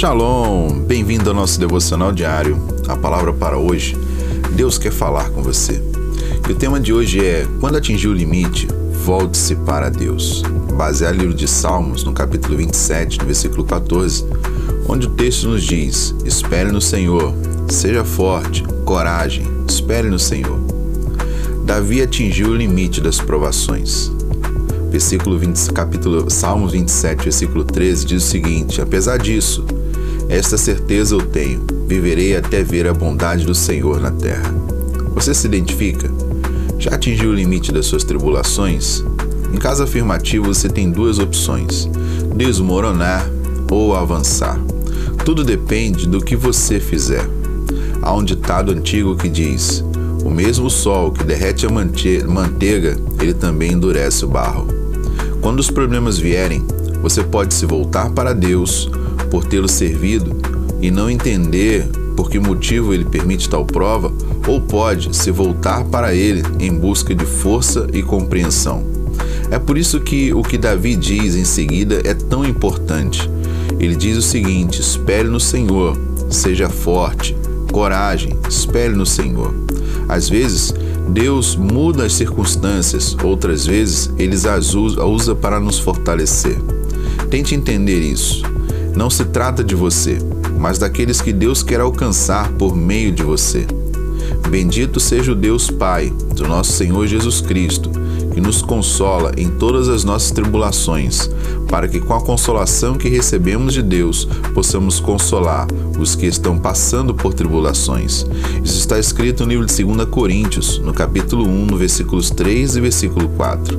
Shalom! Bem-vindo ao nosso devocional diário. A palavra para hoje: Deus quer falar com você. E o tema de hoje é: Quando atingir o limite, volte-se para Deus. Baseado no livro de Salmos, no capítulo 27, no versículo 14, onde o texto nos diz: Espere no Senhor, seja forte, coragem, espere no Senhor. Davi atingiu o limite das provações versículo 20, capítulo Salmos 27, versículo 13 diz o seguinte: Apesar disso, esta certeza eu tenho: viverei até ver a bondade do Senhor na terra. Você se identifica? Já atingiu o limite das suas tribulações? Em caso afirmativo, você tem duas opções: desmoronar ou avançar. Tudo depende do que você fizer. Há um ditado antigo que diz: O mesmo sol que derrete a manteiga, ele também endurece o barro. Quando os problemas vierem, você pode se voltar para Deus por tê-lo servido e não entender por que motivo ele permite tal prova, ou pode se voltar para ele em busca de força e compreensão. É por isso que o que Davi diz em seguida é tão importante. Ele diz o seguinte: espere no Senhor, seja forte, coragem, espere no Senhor. Às vezes, Deus muda as circunstâncias, outras vezes, ele as usa para nos fortalecer. Tente entender isso. Não se trata de você, mas daqueles que Deus quer alcançar por meio de você. Bendito seja o Deus Pai do nosso Senhor Jesus Cristo, que nos consola em todas as nossas tribulações, para que com a consolação que recebemos de Deus possamos consolar os que estão passando por tribulações. Isso está escrito no livro de 2 Coríntios, no capítulo 1, no versículos 3 e versículo 4.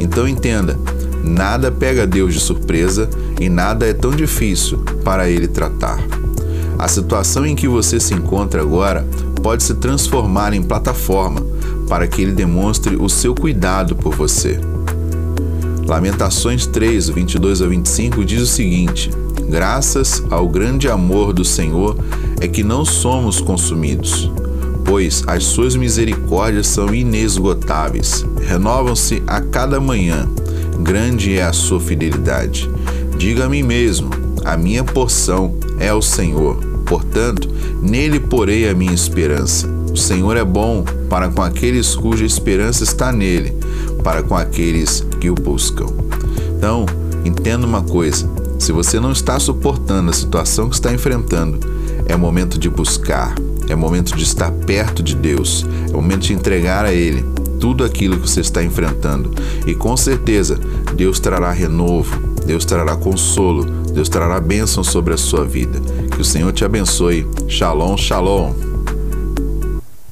Então entenda, Nada pega Deus de surpresa e nada é tão difícil para ele tratar. A situação em que você se encontra agora pode se transformar em plataforma para que ele demonstre o seu cuidado por você. Lamentações 3, 22 a 25 diz o seguinte: Graças ao grande amor do Senhor é que não somos consumidos, pois as suas misericórdias são inesgotáveis, renovam-se a cada manhã grande é a sua fidelidade. Diga a mim mesmo: a minha porção é o Senhor, portanto, nele porei a minha esperança. O Senhor é bom para com aqueles cuja esperança está nele, para com aqueles que o buscam. Então, entenda uma coisa: se você não está suportando a situação que está enfrentando, é momento de buscar, é momento de estar perto de Deus, é momento de entregar a Ele tudo aquilo que você está enfrentando. E com certeza, Deus trará renovo, Deus trará consolo, Deus trará bênção sobre a sua vida. Que o Senhor te abençoe. Shalom, shalom.